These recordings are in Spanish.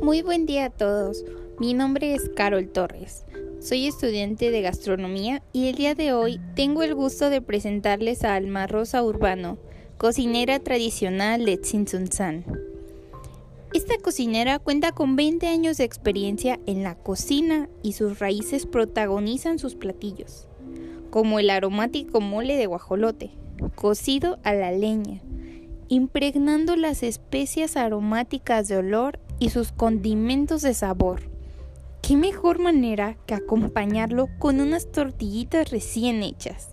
Muy buen día a todos. Mi nombre es Carol Torres. Soy estudiante de gastronomía y el día de hoy tengo el gusto de presentarles a Alma Rosa Urbano, cocinera tradicional de Tzintzuntzan. Esta cocinera cuenta con 20 años de experiencia en la cocina y sus raíces protagonizan sus platillos, como el aromático mole de guajolote, cocido a la leña, impregnando las especias aromáticas de olor y sus condimentos de sabor. ¿Qué mejor manera que acompañarlo con unas tortillitas recién hechas?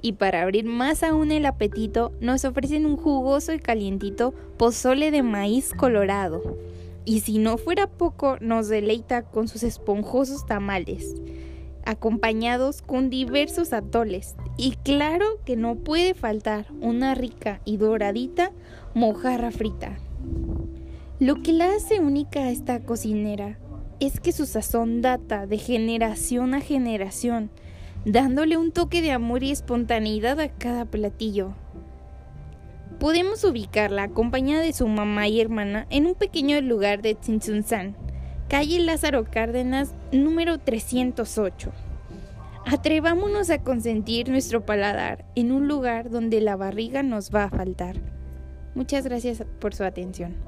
Y para abrir más aún el apetito, nos ofrecen un jugoso y calientito pozole de maíz colorado. Y si no fuera poco, nos deleita con sus esponjosos tamales acompañados con diversos atoles. Y claro que no puede faltar una rica y doradita mojarra frita. Lo que la hace única a esta cocinera es que su sazón data de generación a generación, dándole un toque de amor y espontaneidad a cada platillo. Podemos ubicarla acompañada de su mamá y hermana en un pequeño lugar de Tzintzuntzan, calle Lázaro Cárdenas número 308. Atrevámonos a consentir nuestro paladar en un lugar donde la barriga nos va a faltar. Muchas gracias por su atención.